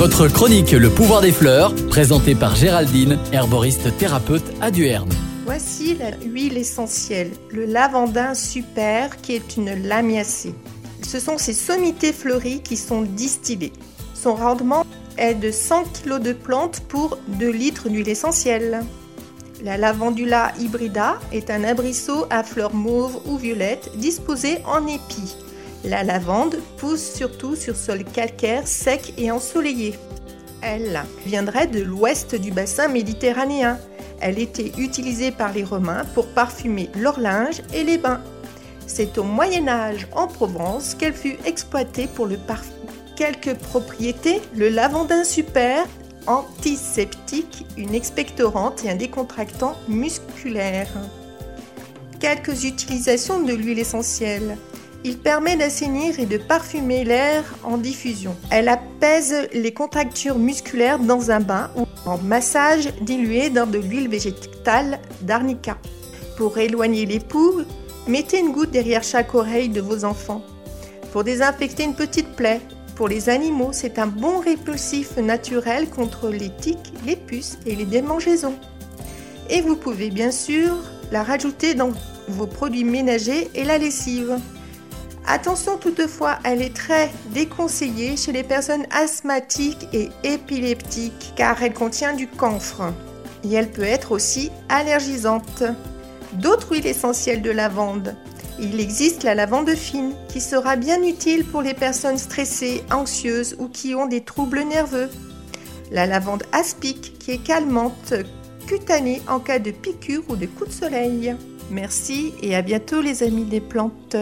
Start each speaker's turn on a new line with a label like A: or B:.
A: Votre chronique Le pouvoir des fleurs, présentée par Géraldine, herboriste thérapeute à Duerne.
B: Voici la huile essentielle, le lavandin super qui est une lamiacée. Ce sont ces sommités fleuries qui sont distillées. Son rendement est de 100 kg de plantes pour 2 litres d'huile essentielle. La lavandula hybrida est un abrisseau à fleurs mauves ou violettes disposé en épis. La lavande pousse surtout sur sol calcaire, sec et ensoleillé. Elle viendrait de l'ouest du bassin méditerranéen. Elle était utilisée par les Romains pour parfumer leur linge et les bains. C'est au Moyen Âge en Provence qu'elle fut exploitée pour le parfum. Quelques propriétés, le lavandin super, antiseptique, une expectorante et un décontractant musculaire. Quelques utilisations de l'huile essentielle. Il permet d'assainir et de parfumer l'air en diffusion. Elle apaise les contractures musculaires dans un bain ou en massage dilué dans de l'huile végétale d'arnica. Pour éloigner les poux, mettez une goutte derrière chaque oreille de vos enfants. Pour désinfecter une petite plaie, pour les animaux, c'est un bon répulsif naturel contre les tiques, les puces et les démangeaisons. Et vous pouvez bien sûr la rajouter dans vos produits ménagers et la lessive. Attention toutefois, elle est très déconseillée chez les personnes asthmatiques et épileptiques car elle contient du camphre et elle peut être aussi allergisante. D'autres huiles essentielles de lavande. Il existe la lavande fine qui sera bien utile pour les personnes stressées, anxieuses ou qui ont des troubles nerveux. La lavande aspic qui est calmante, cutanée en cas de piqûre ou de coup de soleil. Merci et à bientôt les amis des plantes.